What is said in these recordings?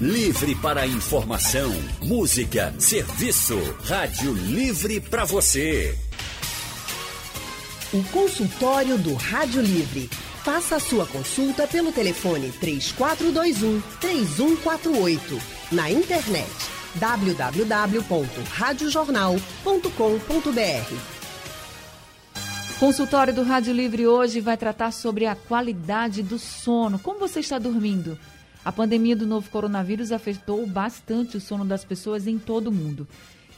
Livre para informação, música, serviço. Rádio Livre para você. O consultório do Rádio Livre. Faça a sua consulta pelo telefone 3421 3148. Na internet www.radiojornal.com.br. Consultório do Rádio Livre hoje vai tratar sobre a qualidade do sono. Como você está dormindo? A pandemia do novo coronavírus afetou bastante o sono das pessoas em todo o mundo.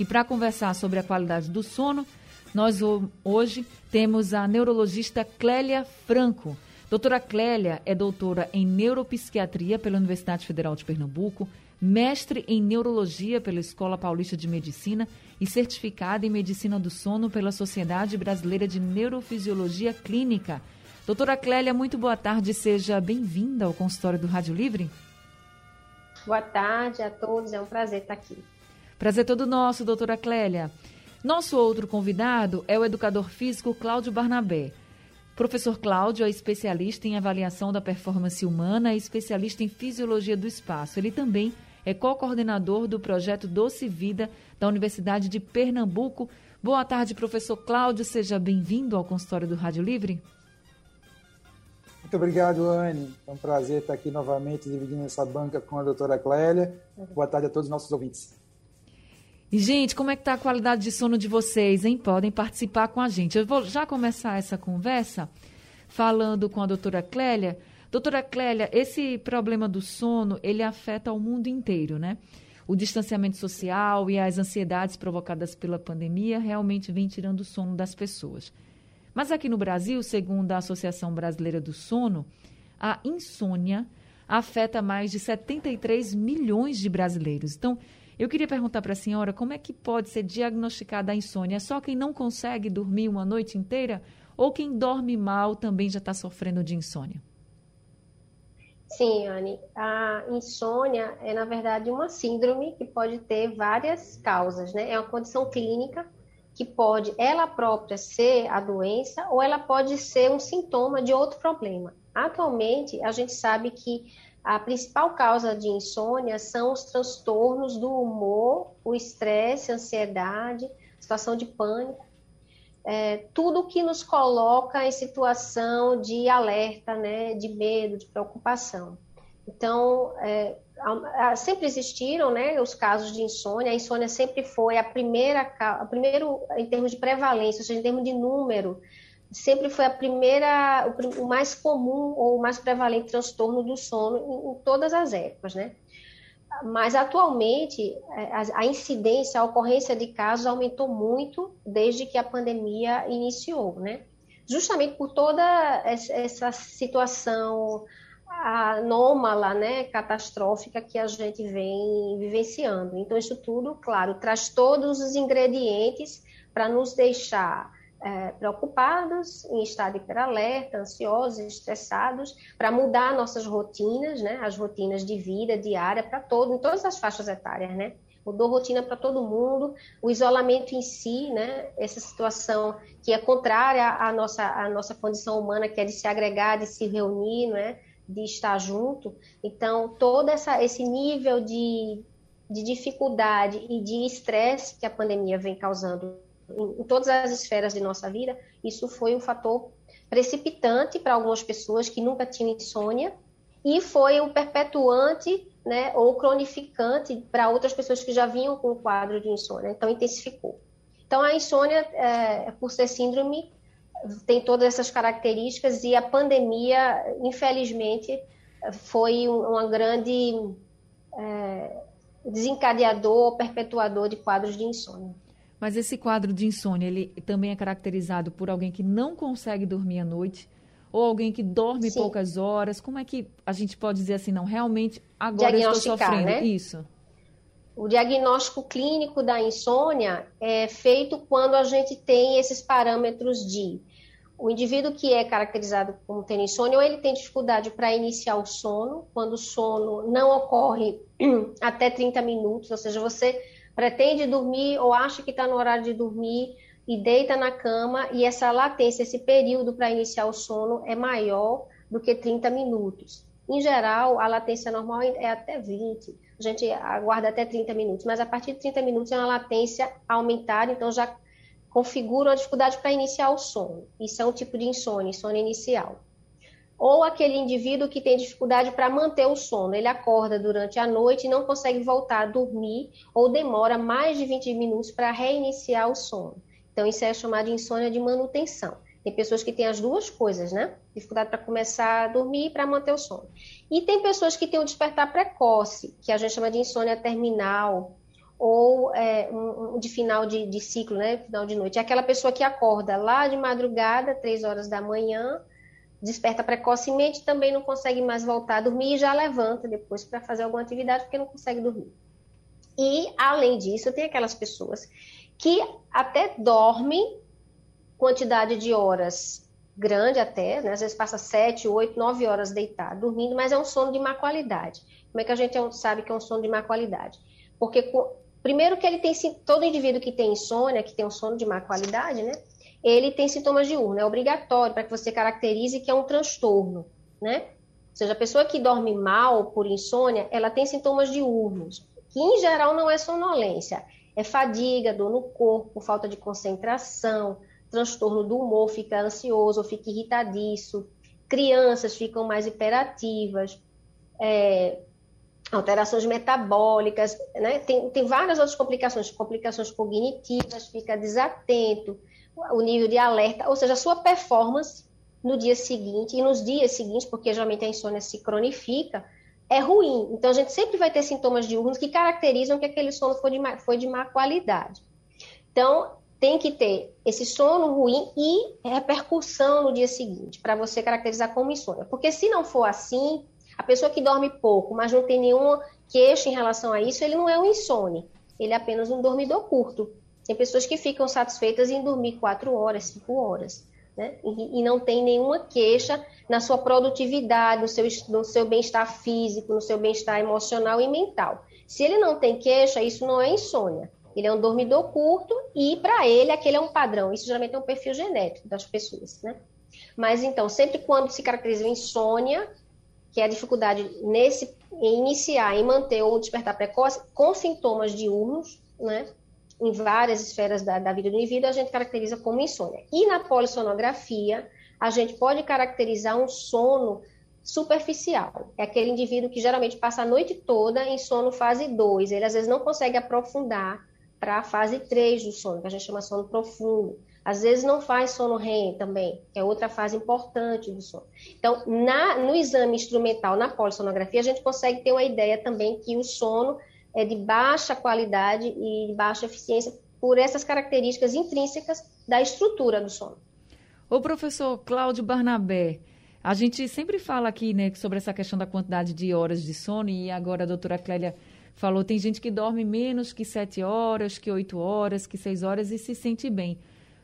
E para conversar sobre a qualidade do sono, nós hoje temos a neurologista Clélia Franco. Doutora Clélia é doutora em neuropsiquiatria pela Universidade Federal de Pernambuco, mestre em neurologia pela Escola Paulista de Medicina e certificada em medicina do sono pela Sociedade Brasileira de Neurofisiologia Clínica. Doutora Clélia, muito boa tarde, seja bem-vinda ao consultório do Rádio Livre. Boa tarde a todos, é um prazer estar aqui. Prazer todo nosso, doutora Clélia. Nosso outro convidado é o educador físico Cláudio Barnabé. Professor Cláudio é especialista em avaliação da performance humana e especialista em fisiologia do espaço. Ele também é co-coordenador do projeto Doce Vida da Universidade de Pernambuco. Boa tarde, professor Cláudio. Seja bem-vindo ao consultório do Rádio Livre. Muito obrigado, Anne. É um prazer estar aqui novamente dividindo essa banca com a doutora Clélia. Boa tarde a todos os nossos ouvintes. E, gente, como é que está a qualidade de sono de vocês, hein? Podem participar com a gente. Eu vou já começar essa conversa falando com a doutora Clélia. Doutora Clélia, esse problema do sono, ele afeta o mundo inteiro, né? O distanciamento social e as ansiedades provocadas pela pandemia realmente vem tirando o sono das pessoas. Mas aqui no Brasil, segundo a Associação Brasileira do Sono, a insônia afeta mais de 73 milhões de brasileiros. Então, eu queria perguntar para a senhora como é que pode ser diagnosticada a insônia? Só quem não consegue dormir uma noite inteira ou quem dorme mal também já está sofrendo de insônia? Sim, Anne. A insônia é, na verdade, uma síndrome que pode ter várias causas, né? É uma condição clínica que pode ela própria ser a doença ou ela pode ser um sintoma de outro problema. Atualmente, a gente sabe que a principal causa de insônia são os transtornos do humor, o estresse, a ansiedade, situação de pânico, é, tudo que nos coloca em situação de alerta, né, de medo, de preocupação. Então, é, sempre existiram né, os casos de insônia, a insônia sempre foi a primeira, a primeiro, em termos de prevalência, ou seja, em termos de número, sempre foi a primeira, o, mais comum ou o mais prevalente transtorno do sono em, em todas as épocas, né? Mas atualmente é, a, a incidência, a ocorrência de casos aumentou muito desde que a pandemia iniciou, né? Justamente por toda essa situação anômala, né, catastrófica que a gente vem vivenciando. Então, isso tudo, claro, traz todos os ingredientes para nos deixar é, preocupados, em estado hiperalerta, ansiosos, estressados, para mudar nossas rotinas, né, as rotinas de vida diária para todo, em todas as faixas etárias, né? Mudou rotina para todo mundo, o isolamento em si, né? Essa situação que é contrária à nossa, à nossa condição humana, que é de se agregar, de se reunir, não é? De estar junto. Então, todo essa, esse nível de, de dificuldade e de estresse que a pandemia vem causando em, em todas as esferas de nossa vida, isso foi um fator precipitante para algumas pessoas que nunca tinham insônia e foi um perpetuante né, ou cronificante para outras pessoas que já vinham com o quadro de insônia, então intensificou. Então, a insônia, é, por ser síndrome, tem todas essas características e a pandemia, infelizmente, foi uma grande é, desencadeador, perpetuador de quadros de insônia. Mas esse quadro de insônia, ele também é caracterizado por alguém que não consegue dormir à noite ou alguém que dorme Sim. poucas horas? Como é que a gente pode dizer assim, não, realmente agora eu estou sofrendo né? isso? O diagnóstico clínico da insônia é feito quando a gente tem esses parâmetros de o indivíduo que é caracterizado como tendo insônia, ou ele tem dificuldade para iniciar o sono, quando o sono não ocorre até 30 minutos, ou seja, você pretende dormir ou acha que está no horário de dormir e deita na cama, e essa latência, esse período para iniciar o sono é maior do que 30 minutos. Em geral, a latência normal é até 20. A gente aguarda até 30 minutos, mas a partir de 30 minutos é uma latência aumentada, então já configura uma dificuldade para iniciar o sono. Isso é um tipo de insônia, insônia inicial. Ou aquele indivíduo que tem dificuldade para manter o sono, ele acorda durante a noite e não consegue voltar a dormir, ou demora mais de 20 minutos para reiniciar o sono. Então, isso é chamado de insônia de manutenção. Tem pessoas que têm as duas coisas, né? Dificuldade para começar a dormir e para manter o sono. E tem pessoas que têm o despertar precoce, que a gente chama de insônia terminal, ou é, um, de final de, de, ciclo, né? Final de noite. É aquela pessoa que acorda lá de madrugada, três horas da manhã, desperta precocemente, também não consegue mais voltar a dormir e já levanta depois para fazer alguma atividade porque não consegue dormir. E, além disso, tem aquelas pessoas que até dormem quantidade de horas grande até, né? às vezes passa sete, oito, nove horas deitado, dormindo, mas é um sono de má qualidade. Como é que a gente sabe que é um sono de má qualidade? Porque, primeiro que ele tem, todo indivíduo que tem insônia, que tem um sono de má qualidade, né? Ele tem sintomas diurnos, é obrigatório para que você caracterize que é um transtorno, né? Ou seja, a pessoa que dorme mal por insônia, ela tem sintomas diurnos, que em geral não é sonolência, é fadiga, dor no corpo, falta de concentração, transtorno do humor, fica ansioso, fica irritadiço, crianças ficam mais hiperativas, é, alterações metabólicas, né? tem, tem várias outras complicações, complicações cognitivas, fica desatento, o nível de alerta, ou seja, a sua performance no dia seguinte e nos dias seguintes, porque geralmente a insônia se cronifica, é ruim. Então, a gente sempre vai ter sintomas diurnos que caracterizam que aquele sono foi de má, foi de má qualidade. Então, tem que ter esse sono ruim e repercussão no dia seguinte, para você caracterizar como insônia. Porque se não for assim, a pessoa que dorme pouco, mas não tem nenhuma queixa em relação a isso, ele não é um insônia, ele é apenas um dormidor curto. Tem pessoas que ficam satisfeitas em dormir quatro horas, cinco horas, né? E, e não tem nenhuma queixa na sua produtividade, no seu, no seu bem-estar físico, no seu bem-estar emocional e mental. Se ele não tem queixa, isso não é insônia. Ele é um dormidor curto e, para ele, aquele é um padrão. Isso geralmente é um perfil genético das pessoas, né? Mas, então, sempre quando se caracteriza insônia, que é a dificuldade nesse, em iniciar, em manter ou despertar precoce, com sintomas diurnos, né? Em várias esferas da, da vida do indivíduo, a gente caracteriza como insônia. E na polissonografia, a gente pode caracterizar um sono superficial. É aquele indivíduo que geralmente passa a noite toda em sono fase 2. Ele às vezes não consegue aprofundar para a fase 3 do sono, que a gente chama sono profundo. Às vezes não faz sono REM também, que é outra fase importante do sono. Então, na, no exame instrumental, na polissonografia, a gente consegue ter uma ideia também que o sono é de baixa qualidade e de baixa eficiência por essas características intrínsecas da estrutura do sono. O professor Cláudio Barnabé, a gente sempre fala aqui né, sobre essa questão da quantidade de horas de sono e agora a doutora Clélia falou, tem gente que dorme menos que sete horas, que oito horas, que seis horas e se sente bem.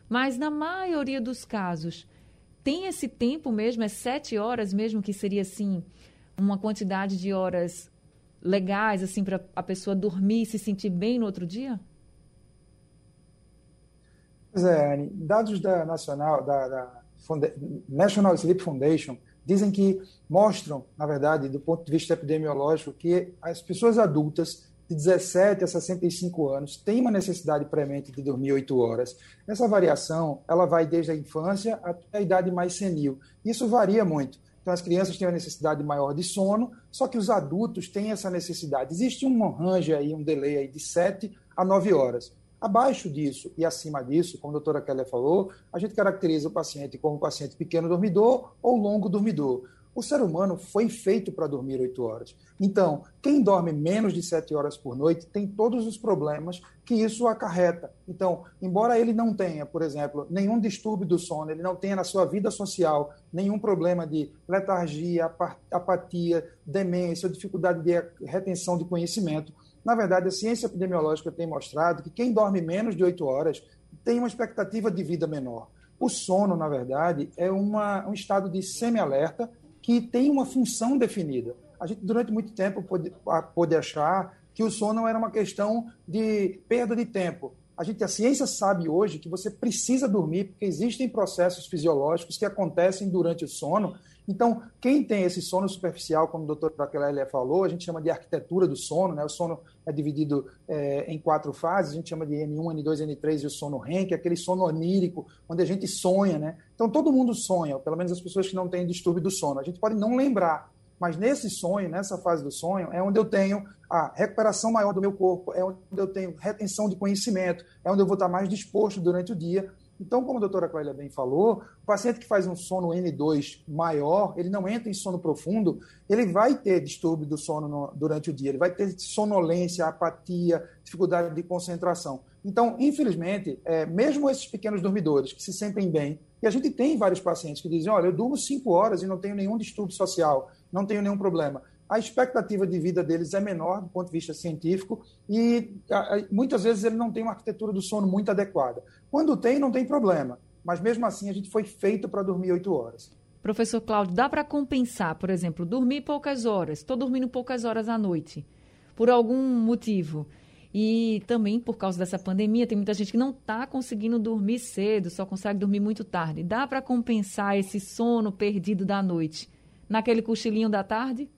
Mas na maioria dos casos, tem esse tempo mesmo, é sete horas mesmo, que seria assim, uma quantidade de horas legais, assim, para a pessoa dormir e se sentir bem no outro dia? Pois é, Anne. Dados da Nacional, da, da National Sleep Foundation, dizem que mostram, na verdade, do ponto de vista epidemiológico, que as pessoas adultas de 17 a 65 anos têm uma necessidade premente de dormir 8 horas. Essa variação ela vai desde a infância até a idade mais senil. Isso varia muito. Então, as crianças têm uma necessidade maior de sono, só que os adultos têm essa necessidade. Existe um range aí, um delay aí de 7 a 9 horas. Abaixo disso e acima disso, como a doutora Keller falou, a gente caracteriza o paciente como paciente pequeno dormidor ou longo dormidor. O ser humano foi feito para dormir oito horas. Então, quem dorme menos de sete horas por noite tem todos os problemas que isso acarreta. Então, embora ele não tenha, por exemplo, nenhum distúrbio do sono, ele não tenha na sua vida social nenhum problema de letargia, apatia, demência, dificuldade de retenção de conhecimento, na verdade, a ciência epidemiológica tem mostrado que quem dorme menos de 8 horas tem uma expectativa de vida menor. O sono, na verdade, é uma, um estado de semi-alerta que tem uma função definida. A gente, durante muito tempo, pôde, pôde achar que o sono era uma questão de perda de tempo. A, gente, a ciência sabe hoje que você precisa dormir porque existem processos fisiológicos que acontecem durante o sono Então, quem tem esse sono superficial, como o doutor Raquel falou, a gente chama de arquitetura do sono, né? O sono é dividido é, em quatro fases, a gente chama de N1, N2, N3 e o sono REM, que é aquele sono onírico, onde a gente sonha, né? Então, todo mundo sonha, pelo menos as pessoas que não têm distúrbio do sono. A gente pode não lembrar, mas nesse sonho, nessa fase do sonho, é onde eu tenho a recuperação maior do meu corpo, é onde eu tenho retenção de conhecimento, é onde eu vou estar mais disposto durante o dia. Então, como a doutora Clélia bem falou, o paciente que faz um sono N2 maior, ele não entra em sono profundo, ele vai ter distúrbio do sono no, durante o dia, ele vai ter sonolência, apatia, dificuldade de concentração. Então, infelizmente, é, mesmo esses pequenos dormidores que se sentem bem, e a gente tem vários pacientes que dizem: olha, eu durmo cinco horas e não tenho nenhum distúrbio social, não tenho nenhum problema. A expectativa de vida deles é menor do ponto de vista científico e muitas vezes ele não tem uma arquitetura do sono muito adequada. Quando tem, não tem problema, mas mesmo assim a gente foi feito para dormir oito horas. Professor Cláudio, dá para compensar, por exemplo, dormir poucas horas, estou dormindo poucas horas à noite, por algum motivo. E também por causa dessa pandemia, tem muita gente que não está conseguindo dormir cedo, só consegue dormir muito tarde. Dá para compensar esse sono perdido da noite naquele cochilinho da tarde?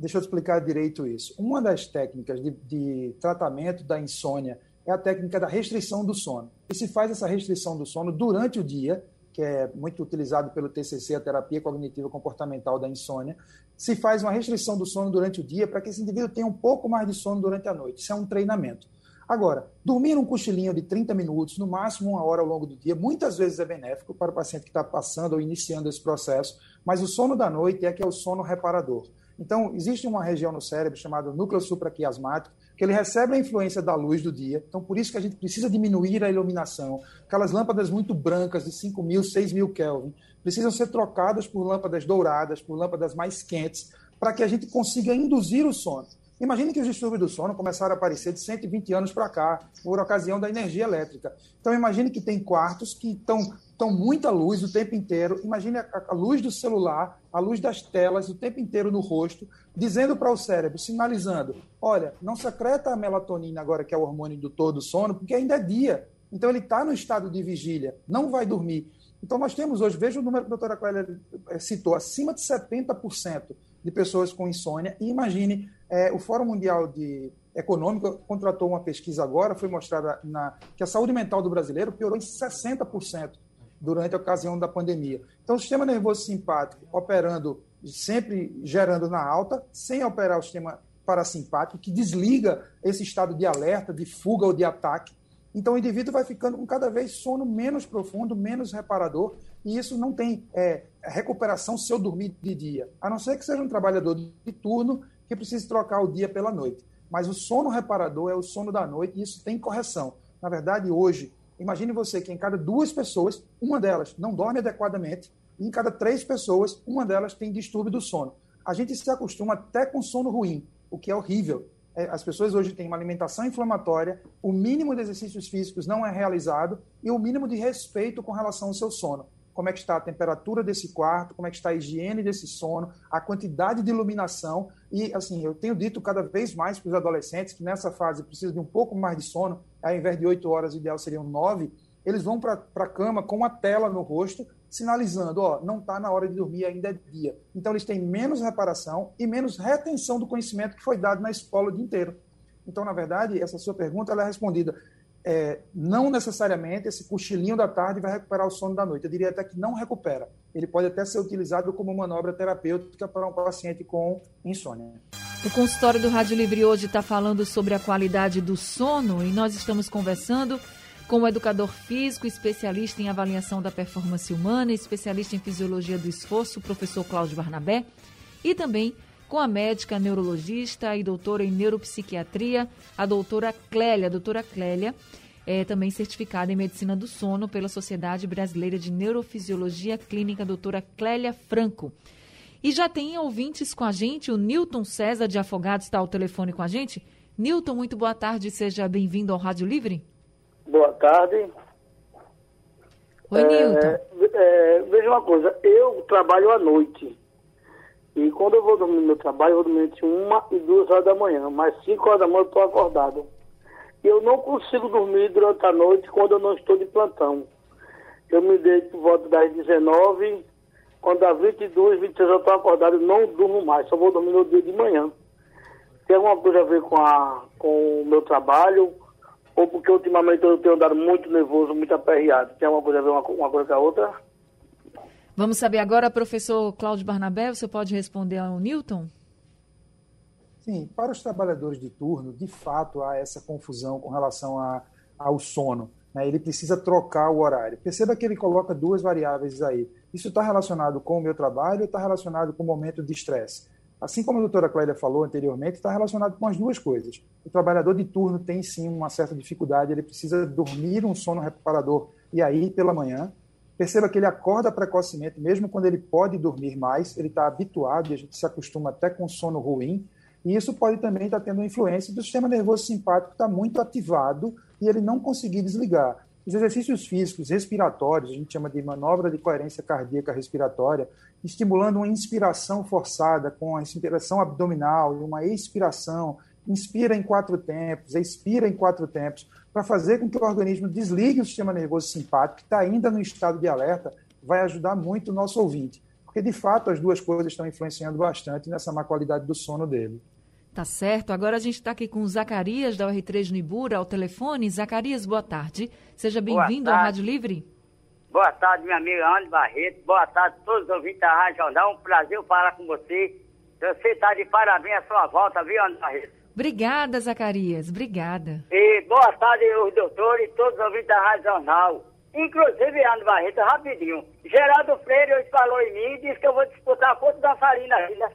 Deixa eu explicar direito isso. Uma das técnicas de, de tratamento da insônia é a técnica da restrição do sono. E se faz essa restrição do sono durante o dia, que é muito utilizado pelo TCC, a terapia cognitiva comportamental da insônia, se faz uma restrição do sono durante o dia para que esse indivíduo tenha um pouco mais de sono durante a noite. Isso é um treinamento. Agora, dormir um cochilinho de 30 minutos, no máximo uma hora ao longo do dia, muitas vezes é benéfico para o paciente que está passando ou iniciando esse processo, mas o sono da noite é que é o sono reparador. Então, existe uma região no cérebro chamada núcleo supraquiasmático, que ele recebe a influência da luz do dia. Então, por isso que a gente precisa diminuir a iluminação. Aquelas lâmpadas muito brancas de 5 mil, 6 mil Kelvin, precisam ser trocadas por lâmpadas douradas, por lâmpadas mais quentes, para que a gente consiga induzir o sono. Imagine que os distúrbios do sono começaram a aparecer de 120 anos para cá, por ocasião da energia elétrica. Então, imagine que tem quartos que estão tão muita luz o tempo inteiro. Imagine a, a, luz do celular, a luz das telas o tempo inteiro no rosto, dizendo para o cérebro, sinalizando: olha, não secreta a melatonina agora, que é o hormônio do todo sono, porque ainda é dia. Então, ele está no estado de vigília, não vai dormir. Então, nós temos hoje, veja o número que a doutora Clélia eh, citou, acima de 70% de pessoas com insônia. E imagine, é, o Fórum Mundial de Econômico contratou uma pesquisa agora, foi mostrada na, que a saúde mental do brasileiro piorou em 60% durante a ocasião da pandemia. Então, o sistema nervoso simpático operando, sempre gerando na alta, sem operar o sistema parasimpático, que desliga esse estado de alerta, de fuga ou de ataque, então o indivíduo vai ficando com cada vez sono menos profundo, menos reparador, e isso não tem é, recuperação se eu dormir de dia, a não ser que seja um trabalhador de turno que precise trocar o dia pela noite. Mas o sono reparador é o sono da noite e isso tem correção. Na verdade, hoje, imagine você que em cada duas pessoas, uma delas não dorme adequadamente, e em cada três pessoas, uma delas tem distúrbio do sono. A gente se acostuma até com sono ruim, o que é horrível. É, as pessoas hoje têm uma alimentação inflamatória, o mínimo de exercícios físicos não é realizado e o mínimo de respeito com relação ao seu sono. Como é que está a temperatura desse quarto, como é que está a higiene desse sono, a quantidade de iluminação. E, assim, eu tenho dito cada vez mais para os adolescentes que nessa fase precisam de um pouco mais de sono, ao invés de oito horas, o ideal seriam nove, eles vão para a cama com uma tela no rosto sinalizando, ó, não está na hora de dormir, ainda é dia. Então eles têm menos reparação e menos retenção do conhecimento que foi dado na escola o dia inteiro. Então, na verdade, essa sua pergunta é respondida. É, não necessariamente esse cochilinho da tarde vai recuperar o sono da noite. Eu diria até que não recupera. Ele pode até ser utilizado como manobra terapêutica para um paciente com insônia. O consultório do Rádio Livre hoje está falando sobre a qualidade do sono e nós estamos conversando com o educador físico, especialista em avaliação da performance humana, especialista em fisiologia do esforço, o professor Cláudio Barnabé, e também com a médica neurologista e doutora em neuropsiquiatria, a doutora Clélia. A doutora Clélia é também certificada em medicina do sono pela Sociedade Brasileira de Neurofisiologia Clínica, doutora Clélia Franco. E já tem ouvintes com a gente, o Newton César de Afogados está ao telefone com a gente. Newton, muito boa tarde, seja bem-vindo ao Rádio Livre. Boa tarde. Oi. É, é, veja uma coisa, eu trabalho à noite. E quando eu vou dormir no meu trabalho, eu vou dormir entre uma e duas horas da manhã. Mas cinco horas da manhã eu estou acordado. E eu não consigo dormir durante a noite quando eu não estou de plantão. eu me deito por volta das 19, quando dá 22, 23 eu estou acordado, não durmo mais, só vou dormir no dia de manhã. Tem alguma coisa a ver com, a, com o meu trabalho, ou porque ultimamente eu tenho andado muito nervoso, muito aperreado. Tem alguma coisa a ver uma, uma coisa com a outra? Vamos saber agora, professor Cláudio Barnabé, você pode responder ao Newton? Sim, para os trabalhadores de turno, de fato há essa confusão com relação a, ao sono. Né? Ele precisa trocar o horário. Perceba que ele coloca duas variáveis aí. Isso está relacionado com o meu trabalho ou está relacionado com o momento de estresse? Assim como a doutora Clélia falou anteriormente, está relacionado com as duas coisas. O trabalhador de turno tem sim uma certa dificuldade, ele precisa dormir um sono reparador e aí pela manhã. Perceba que ele acorda precocemente, mesmo quando ele pode dormir mais, ele está habituado e a gente se acostuma até com sono ruim. E isso pode também estar tendo influência do sistema nervoso simpático que está muito ativado e ele não conseguir desligar. Os exercícios físicos respiratórios, a gente chama de manobra de coerência cardíaca respiratória, estimulando uma inspiração forçada com a inspiração abdominal e uma expiração, inspira em quatro tempos, expira em quatro tempos, para fazer com que o organismo desligue o sistema nervoso simpático, que está ainda no estado de alerta, vai ajudar muito o nosso ouvinte. Porque, de fato, as duas coisas estão influenciando bastante nessa má qualidade do sono dele. Tá certo. Agora a gente está aqui com o Zacarias, da R3 no Ibura, ao telefone. Zacarias, boa tarde. Seja bem-vindo ao Rádio Livre. Boa tarde, minha amiga Ana Barreto. Boa tarde a todos os ouvintes da Rádio Jornal. Um prazer falar com você. Você está de parabéns a sua volta, viu, Ana Barreto? Obrigada, Zacarias. Obrigada. E boa tarde, doutores e todos os ouvintes da Rádio Jornal. Inclusive, Ana Barreto, rapidinho. Geraldo Freire hoje falou em mim e disse que eu vou disputar a ponta da farinha ainda.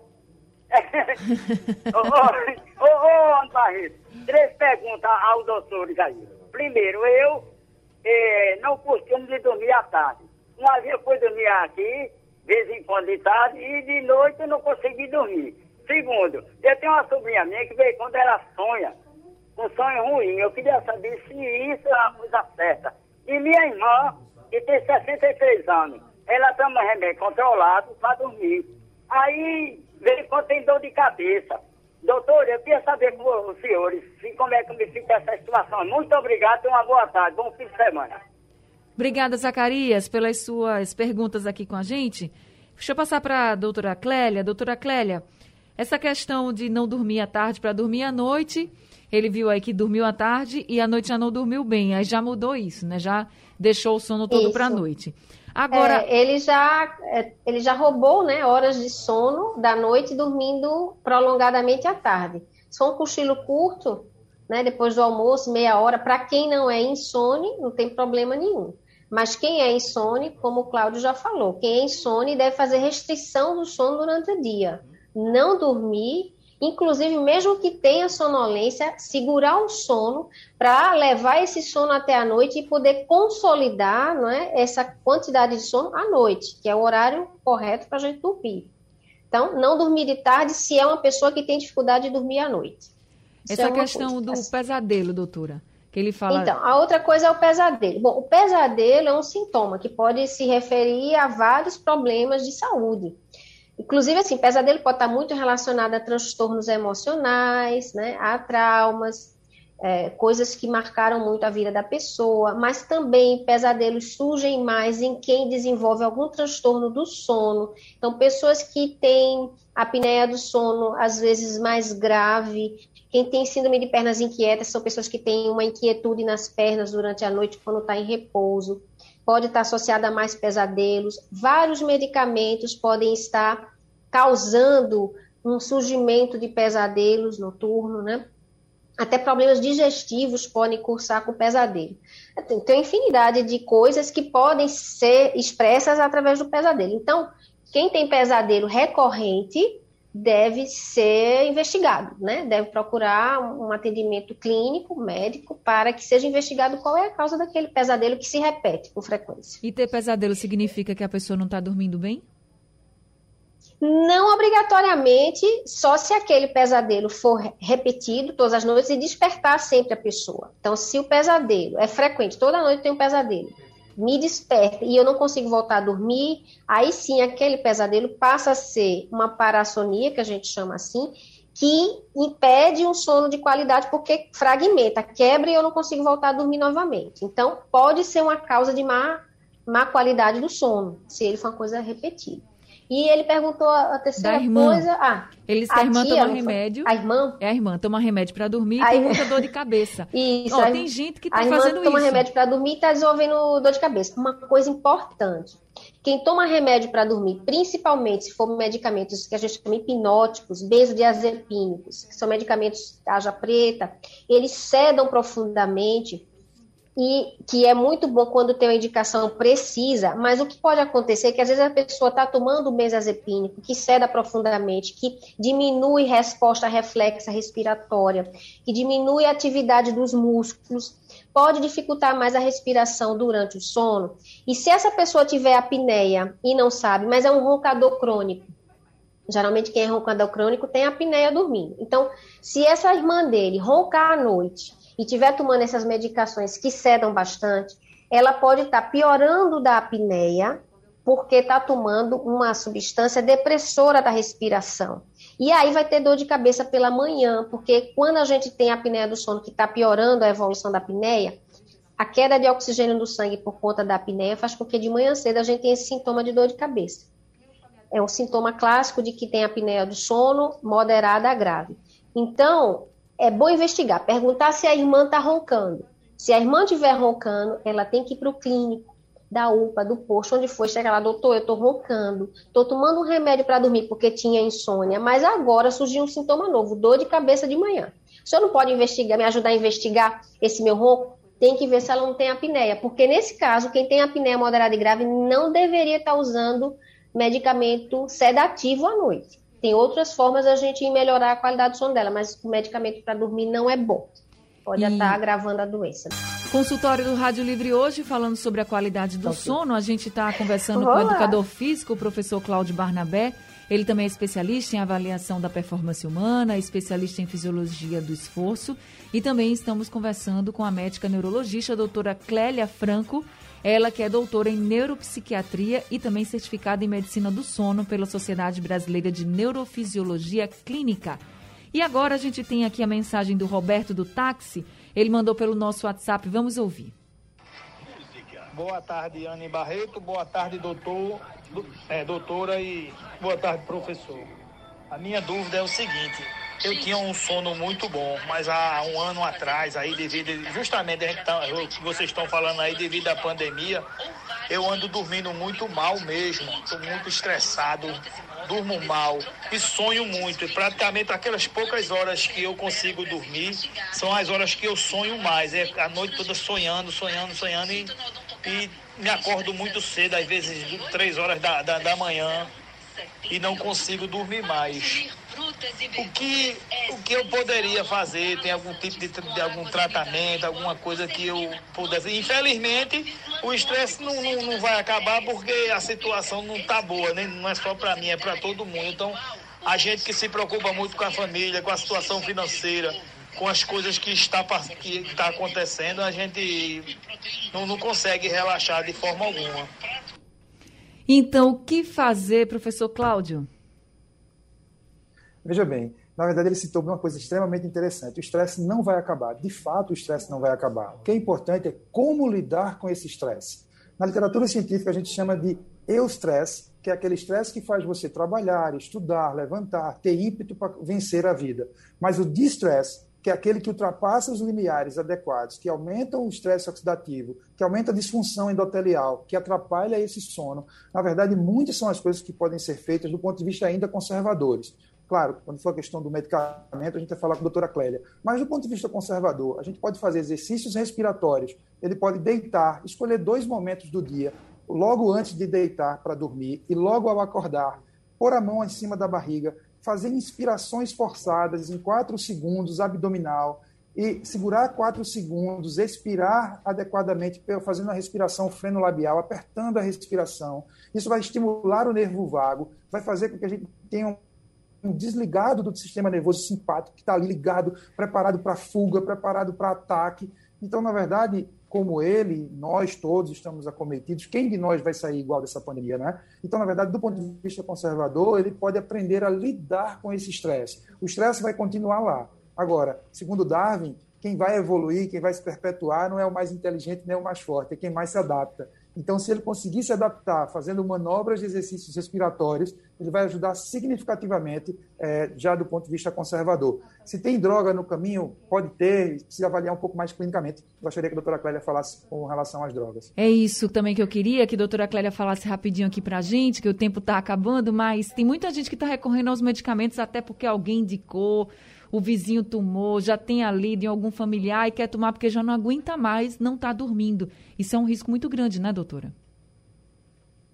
ô, ô, ô, ô, Barreto, três perguntas ao doutor aí. Primeiro, eu eh, não costumo de dormir à tarde. Uma vez eu fui dormir aqui, vez em quando de tarde, e de noite eu não consegui dormir. Segundo, eu tenho uma sobrinha minha que veio quando ela sonha, um sonho ruim. Eu queria saber se isso é uma coisa certa. E minha irmã, que tem 63 anos, ela toma remédio controlado para dormir. Aí veio quando tem dor de cabeça. Doutor, eu queria saber com os senhores se, como é que me fica essa situação. Muito obrigado e uma boa tarde. Bom fim de semana. Obrigada, Zacarias, pelas suas perguntas aqui com a gente. Deixa eu passar para a doutora Clélia. Doutora Clélia, essa questão de não dormir à tarde para dormir à noite, ele viu aí que dormiu à tarde e à noite já não dormiu bem. Aí já mudou isso, né? Já deixou o sono todo para a noite. Agora, é, ele já é, ele já roubou, né, horas de sono da noite dormindo prolongadamente à tarde. Se for um cochilo curto, né, depois do almoço, meia hora, para quem não é insone, não tem problema nenhum. Mas quem é insone, como o Cláudio já falou, quem é insone deve fazer restrição do sono durante o dia. Não dormir inclusive mesmo que tenha sonolência, segurar o sono para levar esse sono até a noite e poder consolidar não é, essa quantidade de sono à noite, que é o horário correto para a gente dormir. Então, não dormir de tarde se é uma pessoa que tem dificuldade de dormir à noite. Isso Essa é questão coisa. do assim. pesadelo, doutora, que ele fala. Então, a outra coisa é o pesadelo. Bom, o pesadelo é um sintoma que pode se referir a vários problemas de saúde. Inclusive, assim, pesadelo pode estar muito relacionado a transtornos emocionais, né, a traumas, é, coisas que marcaram muito a vida da pessoa, mas também pesadelos surgem mais em quem desenvolve algum transtorno do sono. Então, pessoas que têm apneia do sono, às vezes mais grave, quem tem síndrome de pernas inquietas são pessoas que têm uma inquietude nas pernas durante a noite quando está em repouso pode estar associada a mais pesadelos. Vários medicamentos podem estar causando um surgimento de pesadelos noturno, né? Até problemas digestivos podem cursar com pesadelo. Tem infinidade de coisas que podem ser expressas através do pesadelo. Então, quem tem pesadelo recorrente deve ser investigado, né? Deve procurar um atendimento clínico, médico, para que seja investigado qual é a causa daquele pesadelo que se repete com frequência. E ter pesadelo significa que a pessoa não está dormindo bem? Não obrigatoriamente, só se aquele pesadelo for repetido todas as noites e despertar sempre a pessoa. Então, se o pesadelo é frequente, toda noite tem um pesadelo, me desperta e eu não consigo voltar a dormir, aí sim aquele pesadelo passa a ser uma parassonia, que a gente chama assim, que impede um sono de qualidade porque fragmenta, quebra e eu não consigo voltar a dormir novamente. Então, pode ser uma causa de má má qualidade do sono, se ele for uma coisa repetida. E ele perguntou a terceira irmã. coisa. Ah, Eles que a, irmã tia, toma remédio. A irmã? É a irmã, toma remédio para dormir e A tem irmã- muita dor de cabeça. Isso. Ó, a- tem gente que a tá irmã fazendo toma isso. remédio para dormir e está desenvolvendo dor de cabeça. Uma coisa importante: quem toma remédio para dormir, principalmente se for medicamentos que a gente chama hipnóticos, benzodiazepínicos, que são medicamentos haja preta, eles sedam profundamente e que é muito bom quando tem uma indicação precisa, mas o que pode acontecer é que às vezes a pessoa está tomando benzodiazepínico que ceda profundamente, que diminui resposta reflexa respiratória, que diminui a atividade dos músculos, pode dificultar mais a respiração durante o sono. E se essa pessoa tiver apneia e não sabe, mas é um roncador crônico, geralmente quem é roncador crônico tem apneia dormindo. Então, se essa irmã dele roncar à noite e estiver tomando essas medicações que sedam bastante, ela pode estar piorando da apneia, porque está tomando uma substância depressora da respiração. E aí vai ter dor de cabeça pela manhã, porque quando a gente tem a apneia do sono que está piorando a evolução da apneia, a queda de oxigênio do sangue por conta da apneia faz com que de manhã cedo a gente tenha esse sintoma de dor de cabeça. É um sintoma clássico de que tem apneia do sono moderada a grave. Então, é bom investigar, perguntar se a irmã está roncando. Se a irmã estiver roncando, ela tem que ir para o clínico, da UPA, do posto, onde foi, chega lá, doutor, eu estou roncando, estou tomando um remédio para dormir porque tinha insônia, mas agora surgiu um sintoma novo, dor de cabeça de manhã. O senhor não pode investigar, me ajudar a investigar esse meu ronco? Tem que ver se ela não tem apneia, porque nesse caso, quem tem apneia moderada e grave não deveria estar usando medicamento sedativo à noite. Tem outras formas a gente melhorar a qualidade do sono dela, mas o medicamento para dormir não é bom. Pode E- estar agravando a doença. Consultório do Rádio Livre hoje, falando sobre a qualidade do sono. A gente está conversando com o educador físico, o professor Cláudio Barnabé. Ele também é especialista em avaliação da performance humana, especialista em fisiologia do esforço. E também estamos conversando com a médica neurologista, a doutora Clélia Franco. Ela que é doutora em neuropsiquiatria e também certificada em medicina do sono pela Sociedade Brasileira de Neurofisiologia Clínica. E agora a gente tem aqui a mensagem do Roberto do Táxi. Ele mandou pelo nosso WhatsApp. Vamos ouvir. Boa tarde, Anne Barreto. Boa tarde, doutor, do- é, doutora e boa tarde, professor. A minha dúvida é o seguinte: eu tinha um sono muito bom, mas há um ano atrás, aí devido justamente tá, o que vocês estão falando aí devido à pandemia, eu ando dormindo muito mal mesmo. Estou muito estressado, durmo mal e sonho muito. E praticamente aquelas poucas horas que eu consigo dormir são as horas que eu sonho mais. É a noite toda sonhando, sonhando, sonhando e, e me acordo muito cedo, às vezes três horas da, da, da manhã e não consigo dormir mais. O que, o que eu poderia fazer? Tem algum tipo de, de algum tratamento, alguma coisa que eu pudesse? Infelizmente, o estresse não, não, não vai acabar porque a situação não está boa, nem, não é só para mim, é para todo mundo. Então, a gente que se preocupa muito com a família, com a situação financeira, com as coisas que está, que está acontecendo, a gente não, não consegue relaxar de forma alguma. Então, o que fazer, professor Cláudio? Veja bem, na verdade ele citou uma coisa extremamente interessante. O estresse não vai acabar. De fato, o estresse não vai acabar. O que é importante é como lidar com esse estresse. Na literatura científica, a gente chama de eustresse, que é aquele estresse que faz você trabalhar, estudar, levantar, ter ímpeto para vencer a vida. Mas o distress, que é aquele que ultrapassa os limiares adequados, que aumenta o estresse oxidativo, que aumenta a disfunção endotelial, que atrapalha esse sono. Na verdade, muitas são as coisas que podem ser feitas do ponto de vista ainda conservadores. Claro, quando for a questão do medicamento, a gente vai falar com a doutora Clélia. Mas do ponto de vista conservador, a gente pode fazer exercícios respiratórios, ele pode deitar, escolher dois momentos do dia, logo antes de deitar para dormir e logo ao acordar, pôr a mão em cima da barriga, fazer inspirações forçadas em quatro segundos, abdominal, e segurar quatro segundos, expirar adequadamente, fazendo a respiração frenolabial, apertando a respiração. Isso vai estimular o nervo vago, vai fazer com que a gente tenha desligado do sistema nervoso simpático, que está ali ligado, preparado para fuga, preparado para ataque. Então, na verdade, como ele, nós todos estamos acometidos, quem de nós vai sair igual dessa pandemia, né? Então, na verdade, do ponto de vista conservador, ele pode aprender a lidar com esse estresse. O estresse vai continuar lá. Agora, segundo Darwin, quem vai evoluir, quem vai se perpetuar, não é o mais inteligente nem o mais forte, é quem mais se adapta. Então, se ele conseguir se adaptar fazendo manobras de exercícios respiratórios, ele vai ajudar significativamente, é, já do ponto de vista conservador. Se tem droga no caminho, pode ter, precisa avaliar um pouco mais clinicamente. Gostaria que a doutora Clélia falasse com relação às drogas. É isso também que eu queria, que a doutora Clélia falasse rapidinho aqui para a gente, que o tempo está acabando, mas tem muita gente que está recorrendo aos medicamentos até porque alguém indicou o vizinho tomou, já tem ali em algum familiar e quer tomar porque já não aguenta mais, não está dormindo. Isso é um risco muito grande, né, doutora?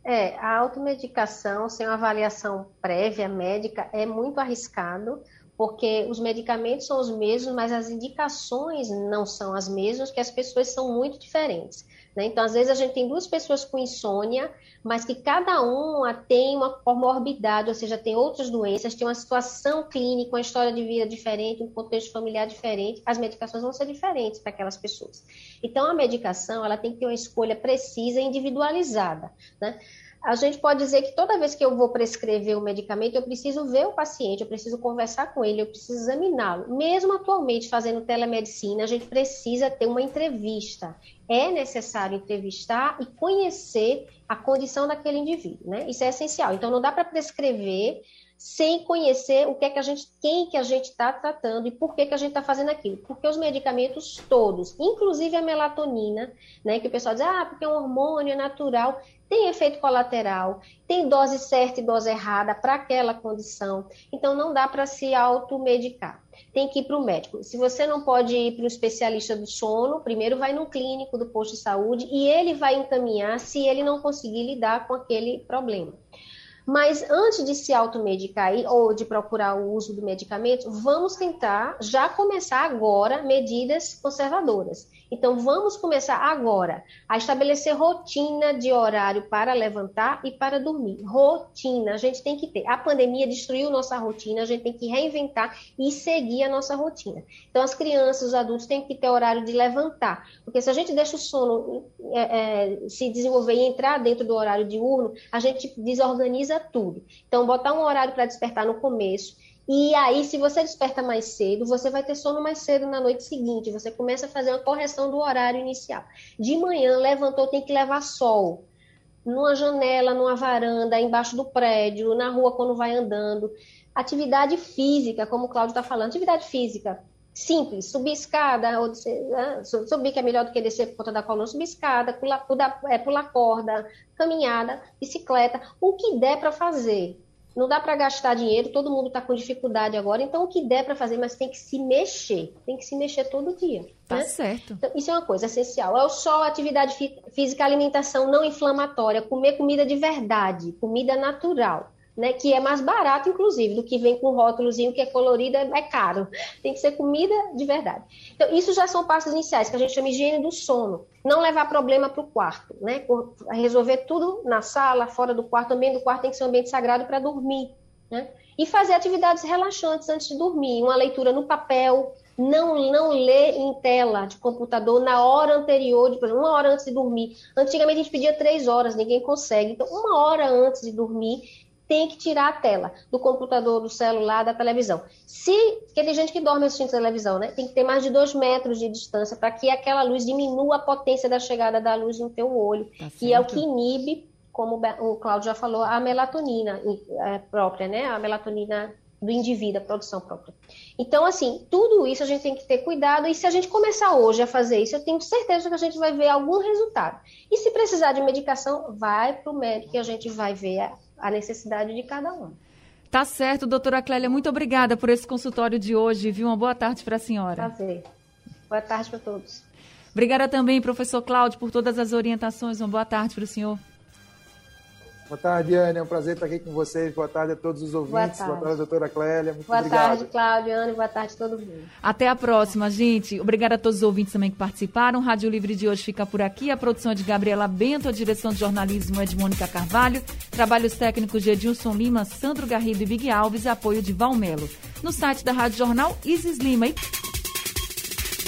É, a automedicação sem uma avaliação prévia médica é muito arriscado, porque os medicamentos são os mesmos, mas as indicações não são as mesmas, que as pessoas são muito diferentes. Né? Então, às vezes, a gente tem duas pessoas com insônia, mas que cada uma tem uma comorbidade, ou seja, tem outras doenças, tem uma situação clínica, uma história de vida diferente, um contexto familiar diferente, as medicações vão ser diferentes para aquelas pessoas. Então, a medicação ela tem que ter uma escolha precisa e individualizada. Né? A gente pode dizer que toda vez que eu vou prescrever um medicamento, eu preciso ver o paciente, eu preciso conversar com ele, eu preciso examiná-lo. Mesmo atualmente fazendo telemedicina, a gente precisa ter uma entrevista. É necessário entrevistar e conhecer a condição daquele indivíduo, né? Isso é essencial. Então não dá para prescrever sem conhecer o que é que a gente, quem que a gente está tratando e por que que a gente está fazendo aquilo. Porque os medicamentos todos, inclusive a melatonina, né, que o pessoal diz, ah, porque é um hormônio natural, tem efeito colateral, tem dose certa e dose errada para aquela condição. Então, não dá para se automedicar. Tem que ir para o médico. Se você não pode ir para o especialista do sono, primeiro vai no clínico do posto de saúde e ele vai encaminhar se ele não conseguir lidar com aquele problema. Mas antes de se automedicar ou de procurar o uso do medicamento, vamos tentar já começar agora medidas conservadoras. Então, vamos começar agora a estabelecer rotina de horário para levantar e para dormir. Rotina, a gente tem que ter. A pandemia destruiu nossa rotina, a gente tem que reinventar e seguir a nossa rotina. Então, as crianças, os adultos têm que ter horário de levantar, porque se a gente deixa o sono é, é, se desenvolver e entrar dentro do horário diurno, a gente desorganiza tudo. Então, botar um horário para despertar no começo e aí, se você desperta mais cedo, você vai ter sono mais cedo na noite seguinte. Você começa a fazer uma correção do horário inicial. De manhã, levantou, tem que levar sol. Numa janela, numa varanda, embaixo do prédio, na rua quando vai andando. Atividade física, como o Cláudio está falando, atividade física simples, subir escada, ou descer, né? subir que é melhor do que descer por conta da coluna, subir escada, pular, pular, é, pular corda, caminhada, bicicleta, o que der para fazer. Não dá para gastar dinheiro, todo mundo está com dificuldade agora, então o que der para fazer, mas tem que se mexer, tem que se mexer todo dia. Tá né? certo. Então, isso é uma coisa essencial. É o sol, atividade física, alimentação não inflamatória, comer comida de verdade, comida natural né, que é mais barato, inclusive, do que vem com rótulozinho que é colorido, é, é caro. Tem que ser comida de verdade. Então, isso já são passos iniciais, que a gente chama de higiene do sono. Não levar problema para o quarto, né? Resolver tudo na sala, fora do quarto, também do quarto tem que ser um ambiente sagrado para dormir, né? E fazer atividades relaxantes antes de dormir, uma leitura no papel, não, não ler em tela de computador na hora anterior, de, uma hora antes de dormir. Antigamente a gente pedia três horas, ninguém consegue. Então, uma hora antes de dormir, tem que tirar a tela do computador, do celular, da televisão. Se, porque tem gente que dorme assistindo televisão, né? Tem que ter mais de dois metros de distância para que aquela luz diminua a potência da chegada da luz no teu olho, tá que é o que inibe, como o Cláudio já falou, a melatonina é, própria, né? A melatonina do indivíduo, a produção própria. Então, assim, tudo isso a gente tem que ter cuidado, e se a gente começar hoje a fazer isso, eu tenho certeza que a gente vai ver algum resultado. E se precisar de medicação, vai para o médico e a gente vai ver a necessidade de cada um. Tá certo, doutora Clélia, muito obrigada por esse consultório de hoje, viu? Uma boa tarde para a senhora. Prazer. Boa tarde para todos. Obrigada também, professor Cláudio, por todas as orientações. Uma boa tarde para o senhor. Boa tarde, Anne. É um prazer estar aqui com vocês. Boa tarde a todos os ouvintes. Boa tarde, Boa tarde doutora Clélia. Muito Boa obrigado. tarde, Cláudio, Anne. Boa tarde a todo mundo. Até a próxima, gente. Obrigada a todos os ouvintes também que participaram. O Rádio Livre de hoje fica por aqui. A produção é de Gabriela Bento, a direção de jornalismo é de Mônica Carvalho, trabalhos técnicos de Edilson Lima, Sandro Garrido e Big Alves e apoio de Valmelo. No site da Rádio Jornal, Isis Lima. E...